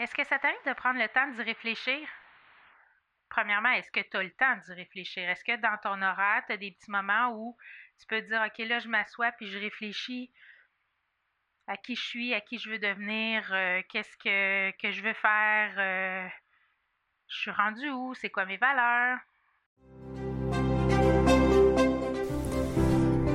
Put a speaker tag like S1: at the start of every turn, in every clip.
S1: Est-ce que ça t'arrive de prendre le temps d'y réfléchir? Premièrement, est-ce que tu as le temps d'y réfléchir? Est-ce que dans ton horaire, tu as des petits moments où tu peux te dire, OK, là, je m'assois puis je réfléchis à qui je suis, à qui je veux devenir, euh, qu'est-ce que, je veux faire, euh, je suis rendu où, c'est quoi mes valeurs?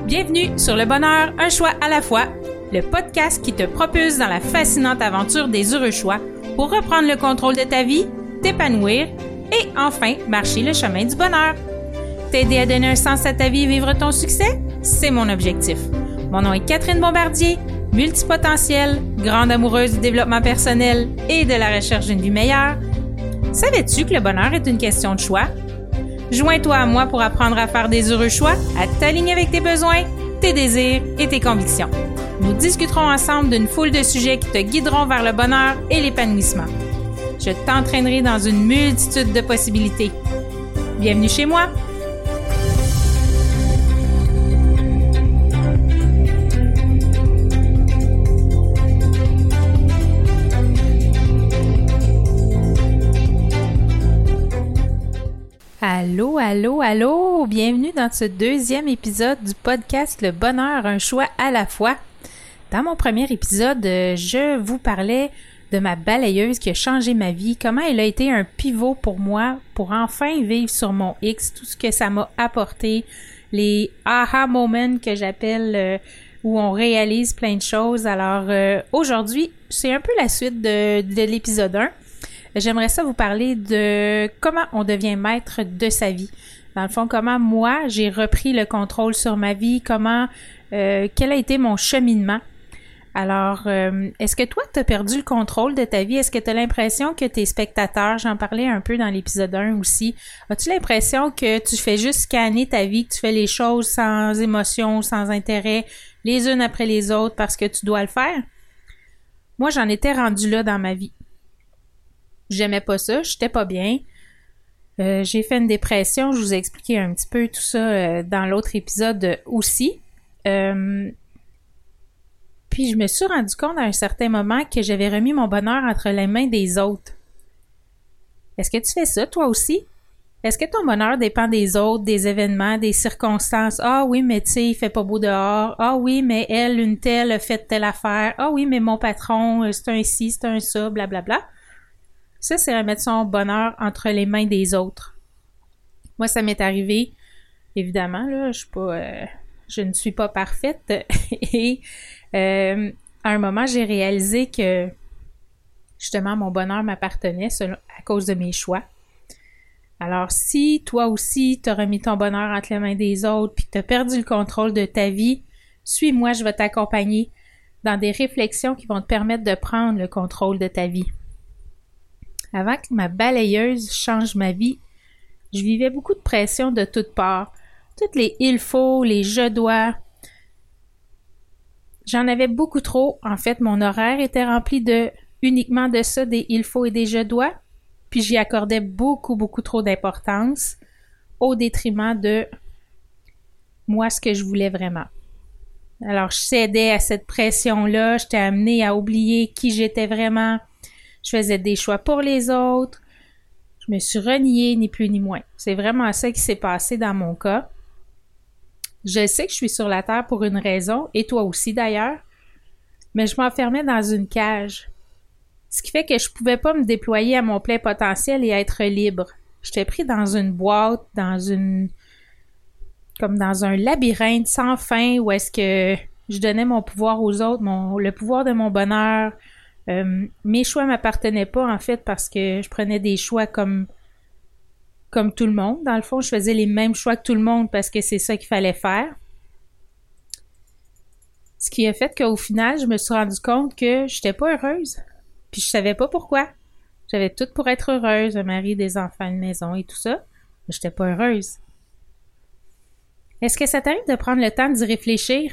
S2: Bienvenue sur Le Bonheur, un choix à la fois, le podcast qui te propulse dans la fascinante aventure des heureux choix pour reprendre le contrôle de ta vie, t'épanouir et enfin marcher le chemin du bonheur. T'aider à donner un sens à ta vie et vivre ton succès, c'est mon objectif. Mon nom est Catherine Bombardier, multipotentielle, grande amoureuse du développement personnel et de la recherche d'une vie meilleure. Savais-tu que le bonheur est une question de choix? Joins-toi à moi pour apprendre à faire des heureux choix, à t'aligner avec tes besoins, tes désirs et tes convictions. Nous discuterons ensemble d'une foule de sujets qui te guideront vers le bonheur et l'épanouissement. Je t'entraînerai dans une multitude de possibilités. Bienvenue chez moi! Allô, allô, allô! Bienvenue dans ce deuxième épisode du podcast Le bonheur, un choix à la fois. Dans mon premier épisode, euh, je vous parlais de ma balayeuse qui a changé ma vie, comment elle a été un pivot pour moi pour enfin vivre sur mon X, tout ce que ça m'a apporté, les aha moments que j'appelle euh, où on réalise plein de choses. Alors euh, aujourd'hui, c'est un peu la suite de, de l'épisode 1. J'aimerais ça vous parler de comment on devient maître de sa vie. Dans le fond, comment moi j'ai repris le contrôle sur ma vie, comment quel a été mon cheminement alors, euh, est-ce que toi, tu as perdu le contrôle de ta vie? Est-ce que tu as l'impression que tes spectateurs, j'en parlais un peu dans l'épisode 1 aussi, as-tu l'impression que tu fais juste scanner ta vie, que tu fais les choses sans émotion, sans intérêt, les unes après les autres parce que tu dois le faire? Moi, j'en étais rendu là dans ma vie. J'aimais pas ça, j'étais pas bien. Euh, j'ai fait une dépression, je vous ai expliqué un petit peu tout ça euh, dans l'autre épisode aussi. Puis je me suis rendu compte à un certain moment que j'avais remis mon bonheur entre les mains des autres. Est-ce que tu fais ça, toi aussi? Est-ce que ton bonheur dépend des autres, des événements, des circonstances? Ah oui, mais tu sais, il fait pas beau dehors. Ah oui, mais elle, une telle, fait telle affaire. Ah oui, mais mon patron, euh, c'est un ci, c'est un ça, blablabla. Bla, bla. Ça, c'est remettre son bonheur entre les mains des autres. Moi, ça m'est arrivé, évidemment, là, je suis pas, euh, je ne suis pas parfaite et euh, à un moment, j'ai réalisé que justement mon bonheur m'appartenait à cause de mes choix. Alors, si toi aussi, tu as remis ton bonheur entre les mains des autres puis que tu as perdu le contrôle de ta vie, suis-moi, je vais t'accompagner dans des réflexions qui vont te permettre de prendre le contrôle de ta vie. Avant que ma balayeuse change ma vie, je vivais beaucoup de pression de toutes parts. Toutes les il faut, les je dois, J'en avais beaucoup trop. En fait, mon horaire était rempli de uniquement de ça, des il faut et des je dois. Puis j'y accordais beaucoup, beaucoup trop d'importance au détriment de moi, ce que je voulais vraiment. Alors, je cédais à cette pression-là. J'étais amenée à oublier qui j'étais vraiment. Je faisais des choix pour les autres. Je me suis reniée, ni plus ni moins. C'est vraiment ça qui s'est passé dans mon cas. Je sais que je suis sur la Terre pour une raison, et toi aussi d'ailleurs, mais je m'enfermais dans une cage. Ce qui fait que je pouvais pas me déployer à mon plein potentiel et être libre. J'étais pris dans une boîte, dans une comme dans un labyrinthe sans fin où est-ce que je donnais mon pouvoir aux autres, mon, le pouvoir de mon bonheur. Euh, mes choix m'appartenaient pas en fait parce que je prenais des choix comme comme tout le monde. Dans le fond, je faisais les mêmes choix que tout le monde parce que c'est ça qu'il fallait faire. Ce qui a fait qu'au final, je me suis rendu compte que j'étais pas heureuse. Puis je savais pas pourquoi. J'avais tout pour être heureuse, un mari, des enfants, une maison et tout ça. Mais j'étais pas heureuse. Est-ce que ça t'arrive de prendre le temps d'y réfléchir?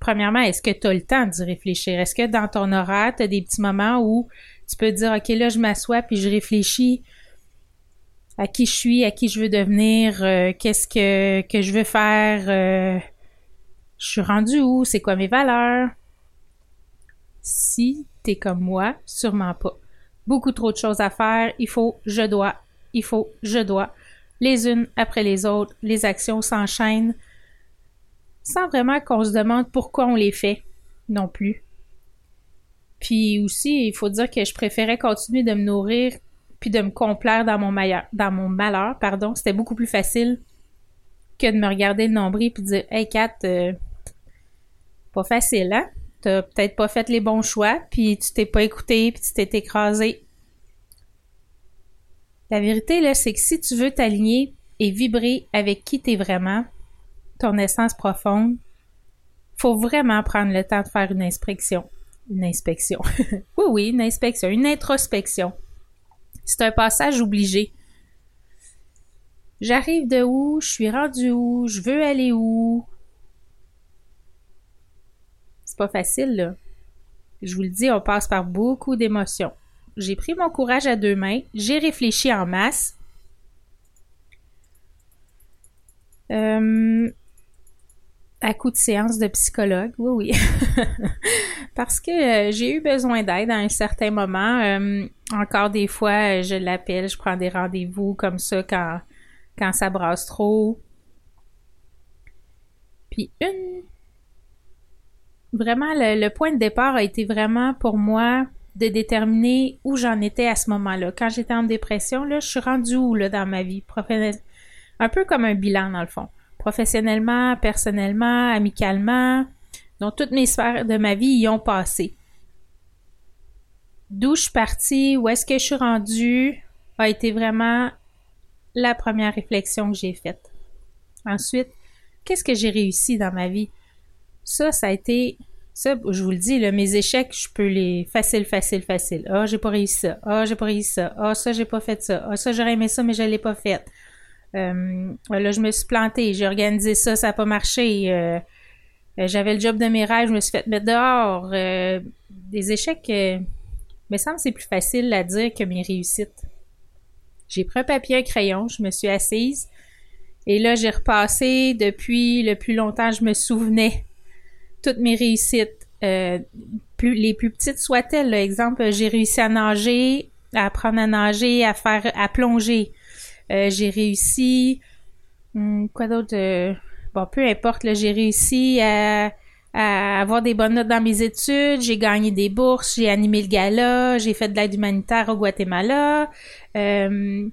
S2: Premièrement, est-ce que tu as le temps d'y réfléchir? Est-ce que dans ton horaire, tu as des petits moments où tu peux dire, OK, là, je m'assois puis je réfléchis à qui je suis, à qui je veux devenir, euh, qu'est-ce que, que je veux faire, euh, je suis rendu où, c'est quoi mes valeurs? Si t'es comme moi, sûrement pas. beaucoup trop de choses à faire, il faut, je dois, il faut, je dois. Les unes après les autres, les actions s'enchaînent sans vraiment qu'on se demande pourquoi on les fait non plus. Puis aussi, il faut dire que je préférais continuer de me nourrir puis de me complaire dans mon, dans mon malheur. pardon. C'était beaucoup plus facile que de me regarder le nombril puis de dire Hey Kat, euh, pas facile, hein? T'as peut-être pas fait les bons choix, puis tu t'es pas écouté, puis tu t'es écrasé. La vérité, là, c'est que si tu veux t'aligner et vibrer avec qui t'es vraiment, ton essence profonde, faut vraiment prendre le temps de faire une inspection. Une inspection. oui, oui, une inspection, une introspection. C'est un passage obligé. J'arrive de où? Je suis rendu où? Je veux aller où? C'est pas facile, là. Je vous le dis, on passe par beaucoup d'émotions. J'ai pris mon courage à deux mains, j'ai réfléchi en masse. Euh, à coup de séance de psychologue, oui, oui. Parce que euh, j'ai eu besoin d'aide à un certain moment. Euh, encore des fois, je l'appelle, je prends des rendez-vous comme ça quand, quand ça brasse trop. Puis une... Vraiment, le, point de départ a été vraiment pour moi de déterminer où j'en étais à ce moment-là. Quand j'étais en dépression, là, je suis rendue où dans ma vie? Un peu comme un bilan, dans le fond professionnellement, personnellement, amicalement. Donc, toutes mes sphères de ma vie y ont passé. D'où je suis partie, où est-ce que je suis rendue, a été vraiment la première réflexion que j'ai faite. Ensuite, qu'est-ce que j'ai réussi dans ma vie? Ça, ça a été, ça, je vous le dis, mes échecs, je peux les facile, facile, facile. Ah, j'ai pas réussi ça. Ah, j'ai pas réussi ça. Ah, ça, j'ai pas fait ça. Ah, ça, j'aurais aimé ça, mais je l'ai pas fait. Euh, là, je me suis plantée, j'ai organisé ça, ça n'a pas marché. Euh, euh, j'avais le job de mes rêves, je me suis fait mettre dehors. des échecs, me semble c'est plus facile à dire que mes réussites. J'ai pris un papier, un crayon, je me suis assise. Et là, j'ai repassé depuis le plus longtemps, je me souvenais toutes mes réussites. plus, les plus petites soient-elles. Exemple, j'ai réussi à nager, à apprendre à nager, à faire, à plonger. Euh, j'ai réussi. Hmm, quoi d'autre? Euh, bon, peu importe, j'ai réussi à, avoir des bonnes notes dans mes études, j'ai gagné des bourses, j'ai animé le gala, j'ai fait de l'aide humanitaire au Guatemala. Euh,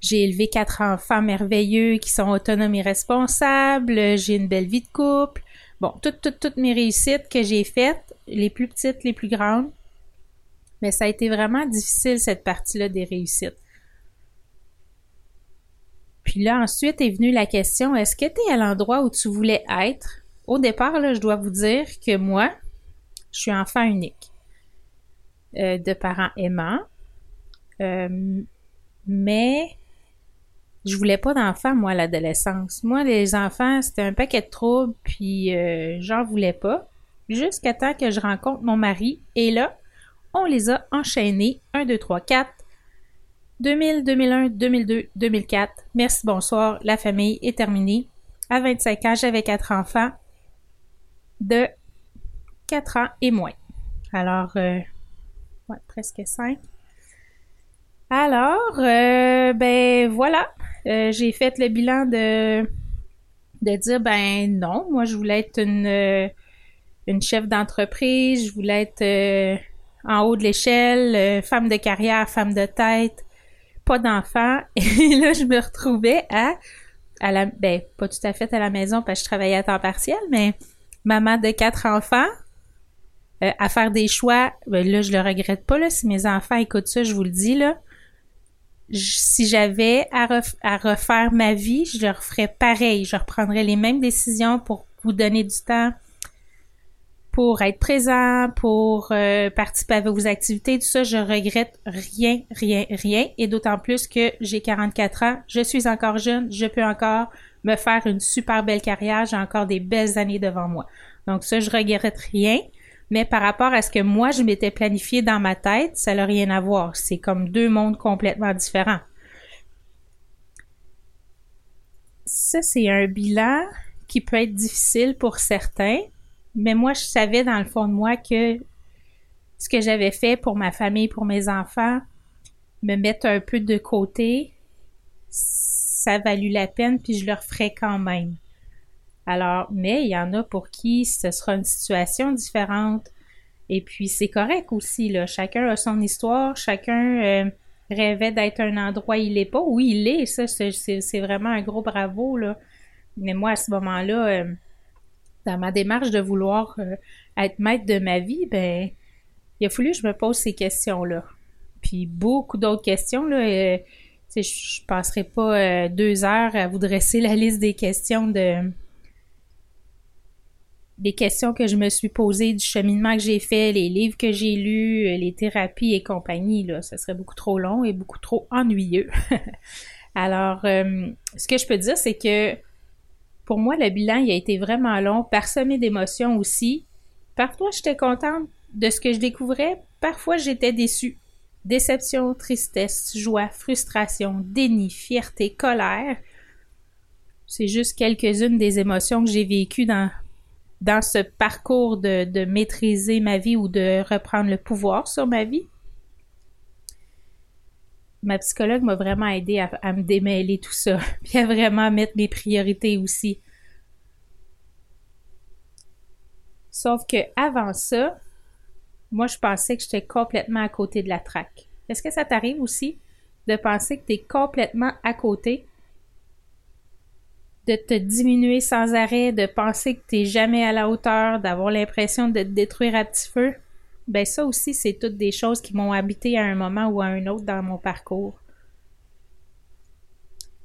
S2: j'ai élevé quatre enfants merveilleux qui sont autonomes et responsables. J'ai une belle vie de couple. Bon, toutes, toutes, toutes mes réussites que j'ai faites, les plus petites, les plus grandes. Mais ça a été vraiment difficile, cette partie-là des réussites. Puis là, ensuite est venue la question, est-ce que tu es à l'endroit où tu voulais être? Au départ, là, je dois vous dire que moi, je suis enfant unique. Euh, de parents aimants. Euh, mais je voulais pas d'enfants, moi, à l'adolescence. Moi, les enfants, c'était un paquet de troubles, puis euh, j'en voulais pas. Jusqu'à temps que je rencontre mon mari. Et là, on les a enchaînés. 1, 2, 3, 4. 2000, 2001, 2002, 2004. Merci, bonsoir. La famille est terminée. À 25 ans, j'avais quatre enfants de 4 ans et moins. Alors, euh, ouais, presque 5. Alors, euh, ben voilà, euh, j'ai fait le bilan de, de dire, ben non, moi je voulais être une, une chef d'entreprise, je voulais être en haut de l'échelle, femme de carrière, femme de tête, pas d'enfants. Et là, je me retrouvais à, à la, ben, pas tout à fait à la maison parce que je travaillais à temps partiel, mais maman de quatre enfants, euh, à faire des choix. Ben, là, je le regrette pas, là. Si mes enfants écoutent ça, je vous le dis, là. si j'avais à, refaire ma vie, je leur ferais pareil. Je reprendrais les mêmes décisions pour vous donner du temps, pour être présent, pour euh, participer à vos activités, tout ça, je regrette rien, rien, rien. Et d'autant plus que j'ai 44 ans, je suis encore jeune, je peux encore me faire une super belle carrière, j'ai encore des belles années devant moi. Donc ça, je regrette rien. Mais par rapport à ce que moi, je m'étais planifié dans ma tête, ça n'a rien à voir. C'est comme deux mondes complètement différents. Ça, c'est un bilan qui peut être difficile pour certains, mais moi, je savais dans le fond de moi que ce que j'avais fait pour ma famille, pour mes enfants, me mettre un peu de côté, ça a valu la peine, puis je le referais quand même. Alors, mais il y en a pour qui ce sera une situation différente. Et puis, c'est correct aussi, là. Chacun a son histoire, chacun euh, rêvait d'être un endroit il n'est pas. Oui, il est, ça, c'est vraiment un gros bravo, là. Mais moi, à ce moment-là, euh, dans ma démarche de vouloir euh, être maître de ma vie, ben, il a fallu que je me pose ces questions-là. Puis beaucoup d'autres questions, là. Euh, je ne passerai pas euh, deux heures à vous dresser la liste des questions de des questions que je me suis posées, du cheminement que j'ai fait, les livres que j'ai lus, euh, les thérapies et compagnie, là, ça serait beaucoup trop long et beaucoup trop ennuyeux. Alors, ce que je peux dire, c'est que pour moi, le bilan, il a été vraiment long, parsemé d'émotions aussi. Parfois, j'étais contente de ce que je découvrais, parfois, j'étais déçue. Déception, tristesse, joie, frustration, déni, fierté, colère. C'est juste quelques-unes des émotions que j'ai vécues dans, dans ce parcours de, de maîtriser ma vie ou de reprendre le pouvoir sur ma vie. Ma psychologue m'a vraiment aidé à, à, me démêler tout ça, puis à vraiment mettre mes priorités aussi. Sauf que avant ça, moi, je pensais que j'étais complètement à côté de la traque. Est-ce que ça t'arrive aussi de penser que tu es complètement à côté? De te diminuer sans arrêt, de penser que tu n'es jamais à la hauteur, d'avoir l'impression de te détruire à petit feu? Ben ça aussi, c'est toutes des choses qui m'ont habité à un moment ou à un autre dans mon parcours.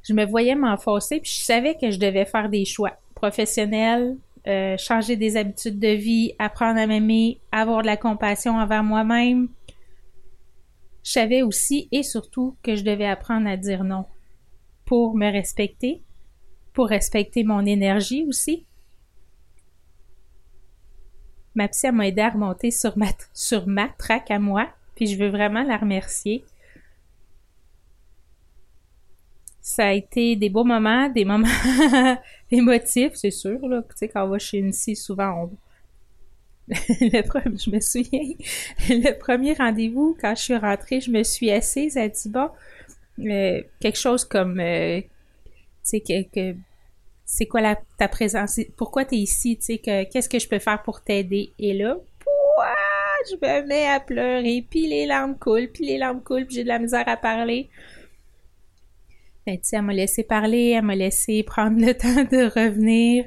S2: Je me voyais m'enfoncer, puis je savais que je devais faire des choix professionnels, euh, changer des habitudes de vie, apprendre à m'aimer, avoir de la compassion envers moi-même. Je savais aussi et surtout que je devais apprendre à dire non pour me respecter, pour respecter mon énergie aussi. Ma psy m'a aidé à remonter sur ma, sur ma traque à moi, puis je veux vraiment la remercier. Ça a été des beaux moments, des moments émotifs, c'est sûr. Là. Tu sais, quand on va chez une scie, souvent, on... le premier, je me souviens, le premier rendez-vous, quand je suis rentrée, je me suis assise, elle dit, bon, euh, quelque chose comme, euh, c'est quoi la, ta présence, pourquoi tu es ici, tu sais, que, qu'est-ce que je peux faire pour t'aider? Et là, pouah, je me mets à pleurer, puis les larmes coulent, puis les larmes coulent, puis j'ai de la misère à parler. Ben, elle m'a laissé parler, elle m'a laissé prendre le temps de revenir,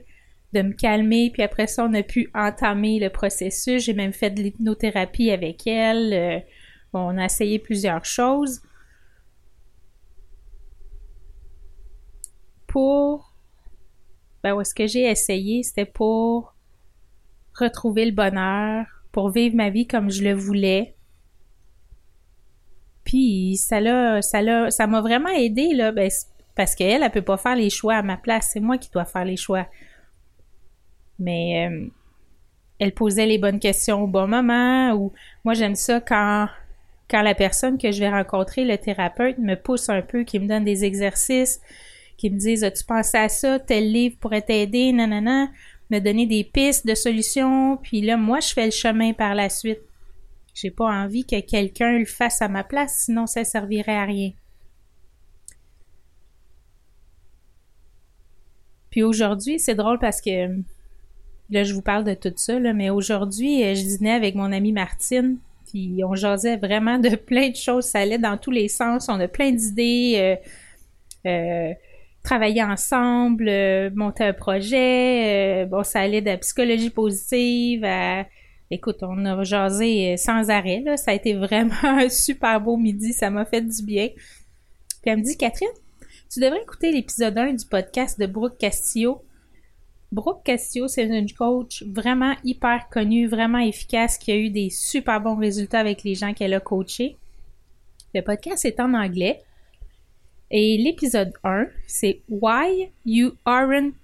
S2: de me calmer, puis après ça, on a pu entamer le processus. J'ai même fait de l'hypnothérapie avec elle. Euh, on a essayé plusieurs choses. Pour. Ben, où est-ce que j'ai essayé? C'était pour retrouver le bonheur, pour vivre ma vie comme je le voulais, puis ça m'a vraiment aidé là, ben, parce qu'elle, elle peut pas faire les choix à ma place, c'est moi qui dois faire les choix. Mais euh, elle posait les bonnes questions au bon moment. Ou moi j'aime ça quand quand la personne que je vais rencontrer, le thérapeute, me pousse un peu, qui me donne des exercices, qui me disent As-tu pensé à ça? Tel livre pourrait t'aider, nanana, me donner des pistes de solutions, puis là, moi, je fais le chemin par la suite. J'ai pas envie que quelqu'un le fasse à ma place, sinon ça servirait à rien. Puis aujourd'hui, c'est drôle parce que là, je vous parle de tout ça, là, mais aujourd'hui, euh, je dînais avec mon amie Martine, puis on jasait vraiment de plein de choses. Ça allait dans tous les sens. On a plein d'idées. Euh, euh, travailler ensemble, monter un projet. bon, ça allait de la psychologie positive à Écoute, on a jasé sans arrêt. Ça a été vraiment un super beau midi. Ça m'a fait du bien. Puis elle me dit, Catherine, tu devrais écouter l'épisode 1 du podcast de Brooke Castillo. Brooke Castillo, c'est une coach vraiment hyper connue, vraiment efficace, qui a eu des super bons résultats avec les gens qu'elle a coachés. Le podcast est en anglais. Et l'épisode 1, c'est Why You Aren't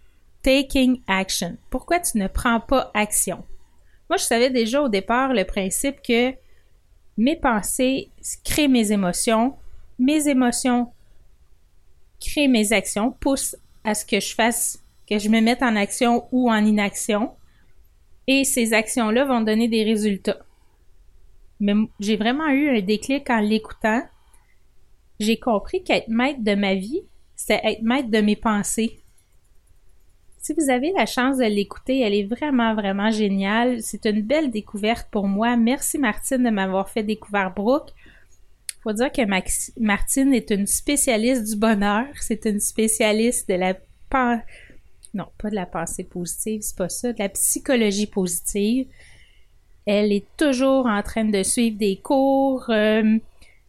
S2: Taking Action. Pourquoi tu ne prends pas action? Moi, je savais déjà au départ le principe que mes pensées créent mes émotions, mes émotions créent mes actions, poussent à ce que je fasse, que je me mette en action ou en inaction. Et ces actions-là vont donner des résultats. mais j'ai vraiment eu un déclic en l'écoutant. J'ai compris qu'être maître de ma vie, c'est être maître de mes pensées. Si vous avez la chance de l'écouter, elle est vraiment, vraiment géniale. C'est une belle découverte pour moi. Merci Martine de m'avoir fait découvrir Brooke. Faut dire que Martine est une spécialiste du bonheur. C'est une spécialiste de la non, pas de la pensée positive, c'est pas ça, de la psychologie positive. Elle est toujours en train de suivre des cours, euh,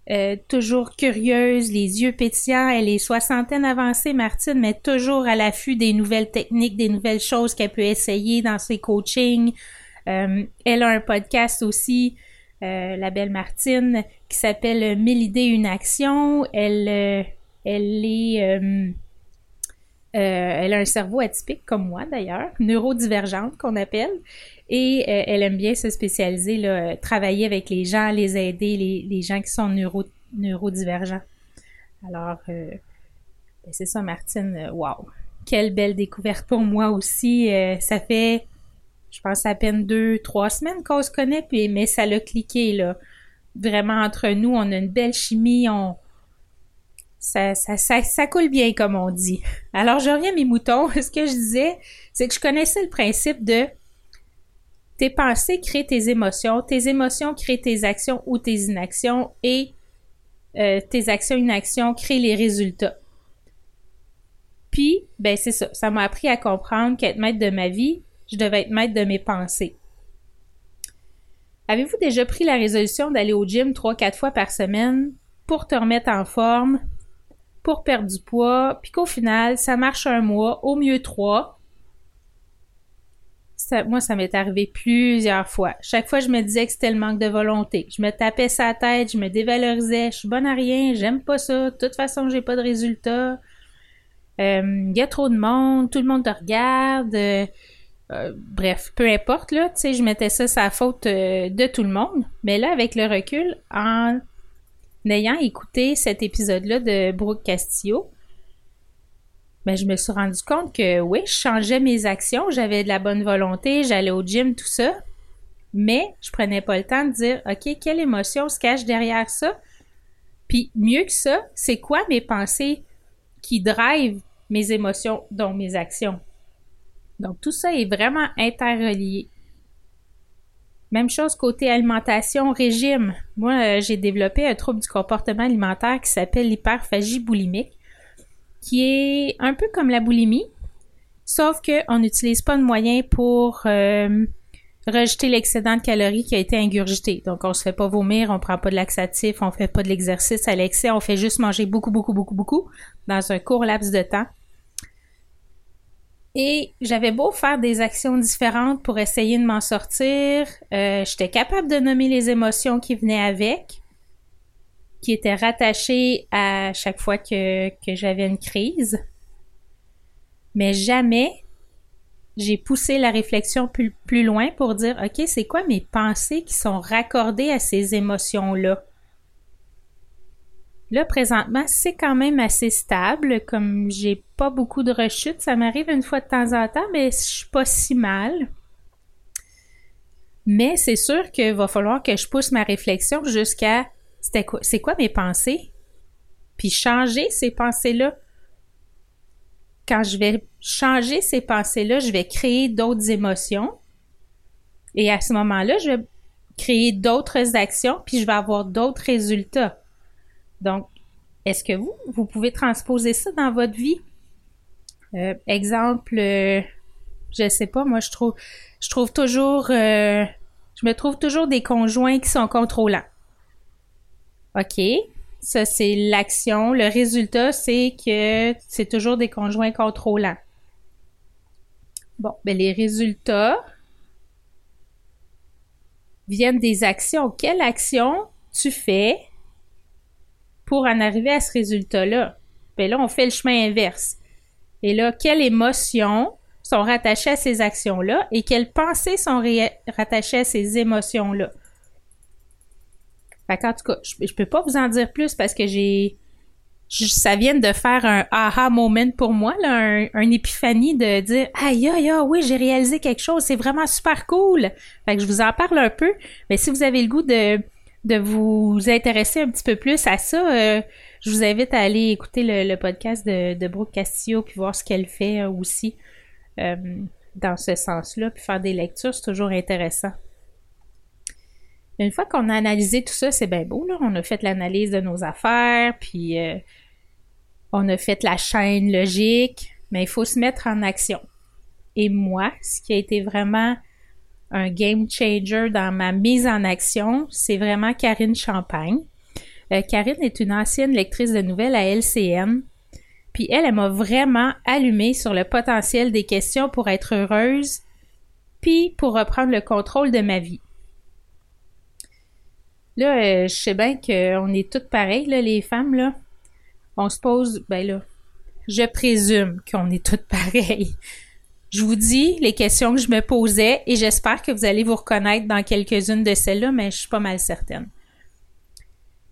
S2: euh, toujours curieuse, les yeux pétillants. Elle est soixantaine avancée, Martine, mais toujours à l'affût des nouvelles techniques, des nouvelles choses qu'elle peut essayer dans ses coachings. Euh, elle a un podcast aussi, la belle Martine, qui s'appelle Mille idées, une action. Elle, elle est euh, elle a un cerveau atypique comme moi d'ailleurs, neurodivergente qu'on appelle, et euh, elle aime bien se spécialiser, là, travailler avec les gens, les aider, les, gens qui sont neuro, neurodivergents. Alors, euh, ben, c'est ça, Martine, wow! Quelle belle découverte pour moi aussi. ça fait, je pense, à peine deux, trois semaines qu'on se connaît, puis, mais ça l'a cliqué, là. Vraiment, entre nous, on a une belle chimie, on, ça, ça, ça, coule bien, comme on dit. Alors, je reviens à mes moutons. Ce que je disais, c'est que je connaissais le principe de tes pensées créent tes émotions, tes émotions créent tes actions ou tes inactions et euh, tes actions inactions créent les résultats. Puis, ben c'est ça. Ça m'a appris à comprendre qu'être maître de ma vie, je devais être maître de mes pensées. Avez-vous déjà pris la résolution d'aller au gym trois, quatre fois par semaine pour te remettre en forme, pour perdre du poids, puis qu'au final, ça marche un mois, au mieux trois. moi, ça m'est arrivé plusieurs fois. Chaque fois, je me disais que c'était le manque de volonté. Je me tapais sa tête, je me dévalorisais, je suis bonne à rien, j'aime pas ça, de toute façon, j'ai pas de résultat. Il euh, y a trop de monde, tout le monde te regarde. Euh, euh, bref, peu importe, là, tu sais, je mettais ça sa faute de tout le monde. Mais là, avec le recul, en n'ayant écouté cet épisode-là de Brooke Castillo, ben, je me suis rendu compte que oui, je changeais mes actions, j'avais de la bonne volonté, j'allais au gym, tout ça, mais je prenais pas le temps de dire, OK, quelle émotion se cache derrière ça? Puis mieux que ça, c'est quoi mes pensées qui drivent mes émotions, dont mes actions? Donc tout ça est vraiment interrelié. Même chose côté alimentation, régime. Moi, euh, j'ai développé un trouble du comportement alimentaire qui s'appelle l'hyperphagie boulimique, qui est un peu comme la boulimie, sauf qu'on n'utilise pas de moyens pour euh, rejeter l'excédent de calories qui a été ingurgité. Donc, on se fait pas vomir, on prend pas de laxatif, on fait pas de l'exercice à l'excès, on fait juste manger beaucoup, beaucoup, beaucoup, beaucoup dans un court laps de temps. Et j'avais beau faire des actions différentes pour essayer de m'en sortir, euh, j'étais capable de nommer les émotions qui venaient avec, qui étaient rattachées à chaque fois que, que j'avais une crise. Mais jamais j'ai poussé la réflexion plus, plus loin pour dire, OK, c'est quoi mes pensées qui sont raccordées à ces émotions-là? Là, présentement, c'est quand même assez stable. Comme j'ai pas beaucoup de rechutes, ça m'arrive une fois de temps en temps, mais je suis pas si mal. Mais c'est sûr qu'il va falloir que je pousse ma réflexion jusqu'à c'était c'est quoi mes pensées? Puis changer ces pensées-là. Quand je vais changer ces pensées-là, je vais créer d'autres émotions. Et à ce moment-là, je vais créer d'autres actions, puis je vais avoir d'autres résultats. Donc, est-ce que vous, vous pouvez transposer ça dans votre vie? Euh, exemple, euh, je sais pas, moi je trouve, je trouve toujours, euh, je me trouve toujours des conjoints qui sont contrôlants. OK, ça c'est l'action. Le résultat, c'est que c'est toujours des conjoints contrôlants. Bon, ben les résultats viennent des actions. Quelle action tu fais pour en arriver à ce résultat-là. Puis là, on fait le chemin inverse. Et là, quelles émotions sont rattachées à ces actions-là et quelles pensées sont rattachées à ces émotions-là? Fait en tout cas, je, ne peux pas vous en dire plus parce que j'ai ça vient de faire un aha moment pour moi, là, un, épiphanie de dire aïe aïe aïe oui j'ai réalisé quelque chose, c'est vraiment super cool. Fait que je vous en parle un peu, mais si vous avez le goût de de vous intéresser un petit peu plus à ça, euh, je vous invite à aller écouter le, podcast de, Brooke Castillo puis voir ce qu'elle fait euh, aussi euh, dans ce sens-là, puis faire des lectures, c'est toujours intéressant. Une fois qu'on a analysé tout ça, c'est bien beau, là. On a fait l'analyse de nos affaires, puis on a fait la chaîne logique, mais il faut se mettre en action. Et moi, ce qui a été vraiment un game changer dans ma mise en action, c'est vraiment Karine Champagne. Euh, Karine est une ancienne lectrice de nouvelles à LCN. Puis elle, elle m'a vraiment allumé sur le potentiel des questions pour être heureuse, puis pour reprendre le contrôle de ma vie. Là, euh, je sais bien qu'on est toutes pareilles, les femmes, là. On se pose, ben là, je présume qu'on est toutes pareilles. Je vous dis les questions que je me posais et j'espère que vous allez vous reconnaître dans quelques-unes de celles-là, mais je suis pas mal certaine.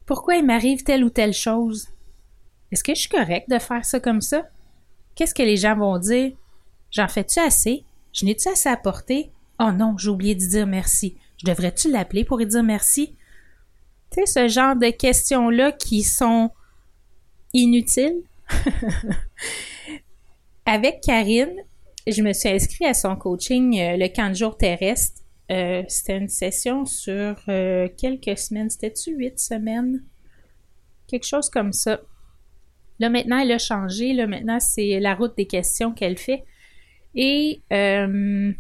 S2: Pourquoi il m'arrive telle ou telle chose? Est-ce que je suis correcte de faire ça comme ça? Qu'est-ce que les gens vont dire? J'en fais-tu assez? Je n'ai-tu assez à porter? Oh non, j'ai oublié de dire merci. Je devrais-tu l'appeler pour lui dire merci? Tu sais, ce genre de questions-là qui sont inutiles. Avec Karine, je me suis inscrite à son coaching euh, le camp de jour terrestre. Euh, c'était une session sur euh, quelques semaines. C'était-tu huit semaines? Quelque chose comme ça. Là, maintenant, elle a changé. Là, maintenant, c'est la route des questions qu'elle fait. Et elle,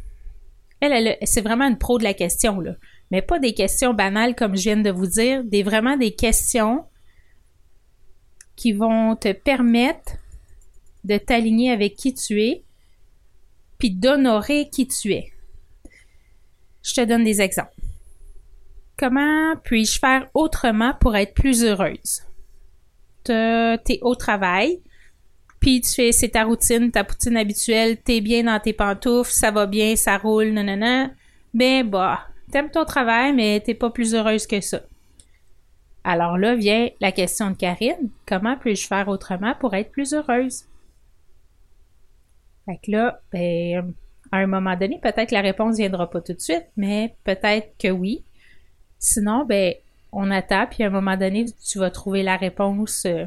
S2: elle c'est vraiment une pro de la question, là. Mais pas des questions banales comme je viens de vous dire, des vraiment des questions qui vont te permettre de t'aligner avec qui tu es, puis d'honorer qui tu es. Je te donne des exemples. Comment puis-je faire autrement pour être plus heureuse? T'es au travail, puis tu fais, c'est ta routine, ta poutine habituelle, t'es bien dans tes pantoufles, ça va bien, ça roule, nanana. Ben, bah, t'aimes ton travail, mais t'es pas plus heureuse que ça. Alors là vient la question de Karine. Comment puis-je faire autrement pour être plus heureuse? Fait que là, ben, à un moment donné, peut-être la réponse viendra pas tout de suite, mais peut-être que oui. Sinon, ben, on attend, puis à un moment donné, tu vas trouver la réponse. Euh,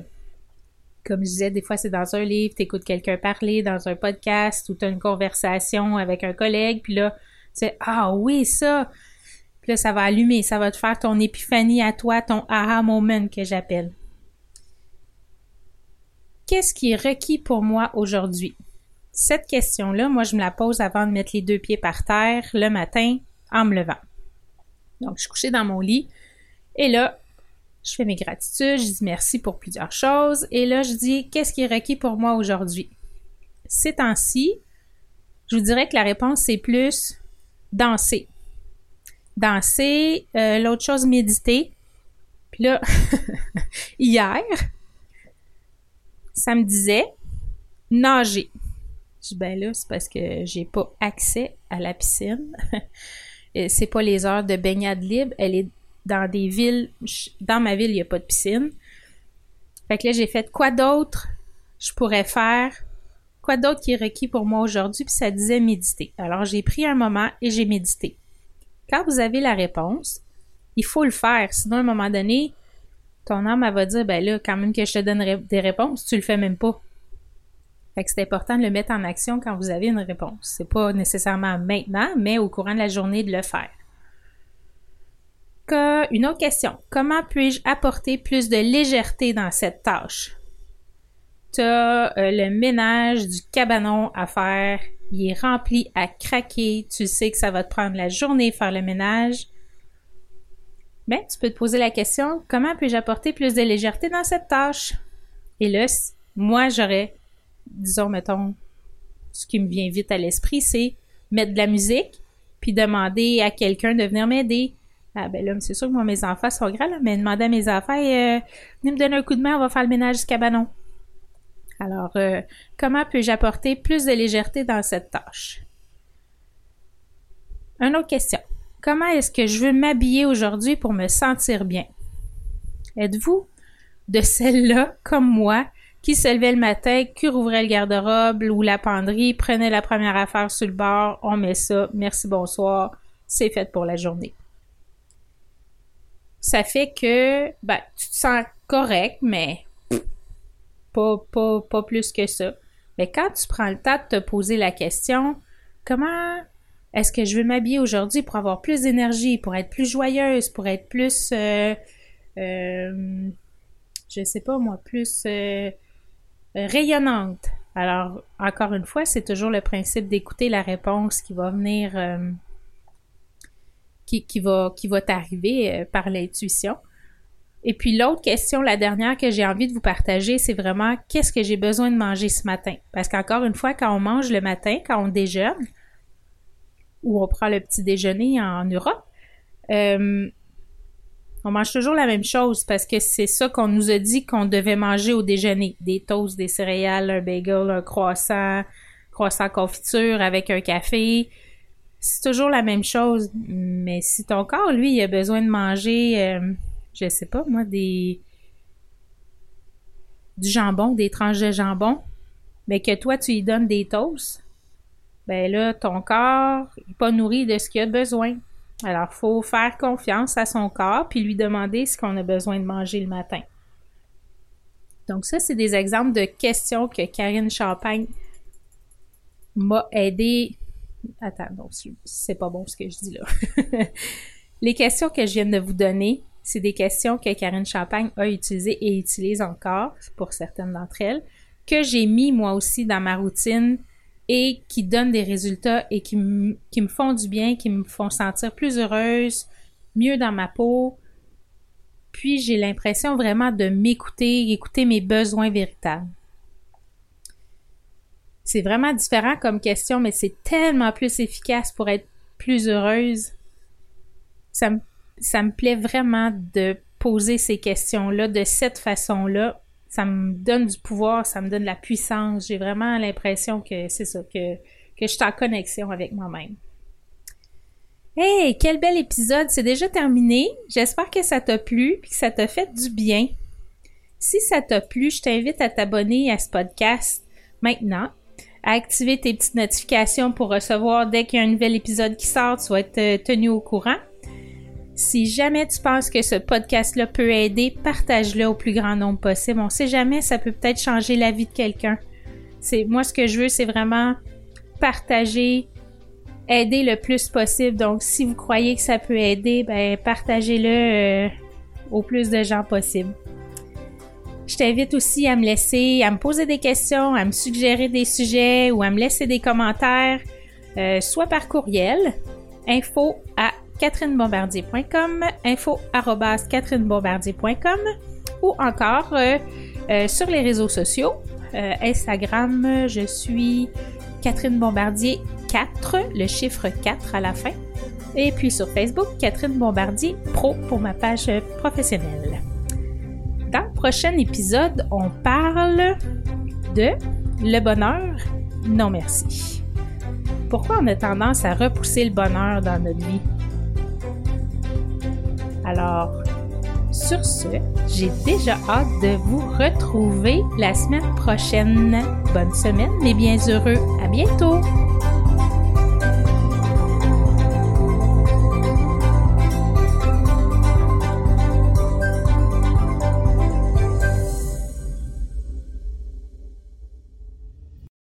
S2: comme je disais, des fois, c'est dans un livre, tu écoutes quelqu'un parler, dans un podcast, ou tu as une conversation avec un collègue, puis là, tu sais, ah oui, ça. Puis là, ça va allumer, ça va te faire ton épiphanie à toi, ton aha moment que j'appelle. Qu'est-ce qui est requis pour moi aujourd'hui? Cette question-là, moi, je me la pose avant de mettre les deux pieds par terre le matin en me levant. Donc, je suis couchée dans mon lit et là, je fais mes gratitudes, je dis merci pour plusieurs choses et là, je dis qu'est-ce qui est requis pour moi aujourd'hui? Ces temps-ci, je vous dirais que la réponse, c'est plus danser. Danser, euh, l'autre chose, méditer. Puis là, hier, ça me disait nager ben là, c'est parce que j'ai pas accès à la piscine. c'est pas les heures de baignade libre. Elle est dans des villes. Dans ma ville, il n'y a pas de piscine. Fait que là, j'ai fait quoi d'autre je pourrais faire? Quoi d'autre qui est requis pour moi aujourd'hui? Puis ça disait méditer. Alors, j'ai pris un moment et j'ai médité. Quand vous avez la réponse, il faut le faire. Sinon, à un moment donné, ton âme, elle va dire, ben là, quand même que je te donne des réponses, tu le fais même pas c'est important de le mettre en action quand vous avez une réponse. C'est pas nécessairement maintenant, mais au courant de la journée de le faire. une autre question. Comment puis-je apporter plus de légèreté dans cette tâche? Tu as euh, le ménage du cabanon à faire. Il est rempli à craquer. Tu sais que ça va te prendre la journée faire le ménage. Mais tu peux te poser la question, comment puis-je apporter plus de légèreté dans cette tâche? Et là, moi, j'aurais disons, mettons, ce qui me vient vite à l'esprit, c'est mettre de la musique, puis demander à quelqu'un de venir m'aider. Ah ben là, c'est sûr que moi, mes enfants sont grands, mais demander à mes enfants, euh, venez me donner un coup de main, on va faire le ménage du cabanon. Alors, euh, comment puis-je apporter plus de légèreté dans cette tâche? Une autre question. Comment est-ce que je veux m'habiller aujourd'hui pour me sentir bien? Êtes-vous de celle-là, comme moi, qui se levait le matin, qui rouvrait le garde-robe ou la penderie, prenait la première affaire sur le bord, on met ça, merci, bonsoir, c'est fait pour la journée. ça fait que ben, tu te sens correct, mais pas, pas, pas plus que ça. Mais quand tu prends le temps de te poser la question, comment est-ce que je veux m'habiller aujourd'hui pour avoir plus d'énergie, pour être plus joyeuse, pour être plus, euh, euh, je sais pas moi, plus euh, rayonnante. Alors, encore une fois, c'est toujours le principe d'écouter la réponse qui va venir, qui, qui, va, qui va t'arriver par l'intuition. Et puis l'autre question, la dernière que j'ai envie de vous partager, c'est vraiment qu'est-ce que j'ai besoin de manger ce matin? Parce qu'encore une fois, quand on mange le matin, quand on déjeune, ou on prend le petit déjeuner en Europe, euh, on mange toujours la même chose parce que c'est ça qu'on nous a dit qu'on devait manger au déjeuner. Des toasts, des céréales, un bagel, un croissant, croissant confiture avec un café. C'est toujours la même chose. Mais si ton corps, lui, il a besoin de manger, euh, je sais pas, moi, des du jambon, des tranches de jambon, mais que toi, tu lui donnes des toasts, ben là, ton corps n'est pas nourri de ce qu'il a besoin. Alors, faut faire confiance à son corps puis lui demander ce qu'on a besoin de manger le matin. Donc, ça, c'est des exemples de questions que Karine Champagne m'a aidé. Attends, non, c'est pas bon ce que je dis là. Les questions que je viens de vous donner, c'est des questions que Karine Champagne a utilisées et utilise encore pour certaines d'entre elles, que j'ai mis moi aussi dans ma routine et qui donnent des résultats et qui, me font du bien, qui me font sentir plus heureuse, mieux dans ma peau. Puis j'ai l'impression vraiment de m'écouter, écouter mes besoins véritables. C'est vraiment différent comme question, mais c'est tellement plus efficace pour être plus heureuse. Ça me, ça me plaît vraiment de poser ces questions-là de cette façon-là ça me donne du pouvoir, ça me donne de la puissance. J'ai vraiment l'impression que c'est ça, que, que je suis en connexion avec moi-même. Hey, quel bel épisode! C'est déjà terminé. J'espère que ça t'a plu et que ça t'a fait du bien. Si ça t'a plu, je t'invite à t'abonner à ce podcast maintenant, à activer tes petites notifications pour recevoir dès qu'il y a un nouvel épisode qui sort, tu vas être euh, tenu au courant. Si jamais tu penses que ce podcast-là peut aider, partage-le au plus grand nombre possible. On sait jamais, ça peut peut-être changer la vie de quelqu'un. Moi ce que je veux, c'est vraiment partager, aider le plus possible. Donc, si vous croyez que ça peut aider, ben partagez-le euh, au plus de gens possible. Je t'invite aussi à me laisser, à me poser des questions, à me suggérer des sujets ou à me laisser des commentaires, euh, soit par courriel, info à catherinebombardier.com, info catherinebombardier.com ou encore euh, euh, sur les réseaux sociaux. Euh, Instagram, je suis Catherine Bombardier 4, le chiffre 4 à la fin. Et puis sur Facebook, Catherine Bombardier Pro pour ma page professionnelle. Dans le prochain épisode, on parle de le bonheur. Non merci. Pourquoi on a tendance à repousser le bonheur dans notre vie? Alors, sur ce, j'ai déjà hâte de vous retrouver la semaine prochaine. Bonne semaine, mes bien heureux. À bientôt!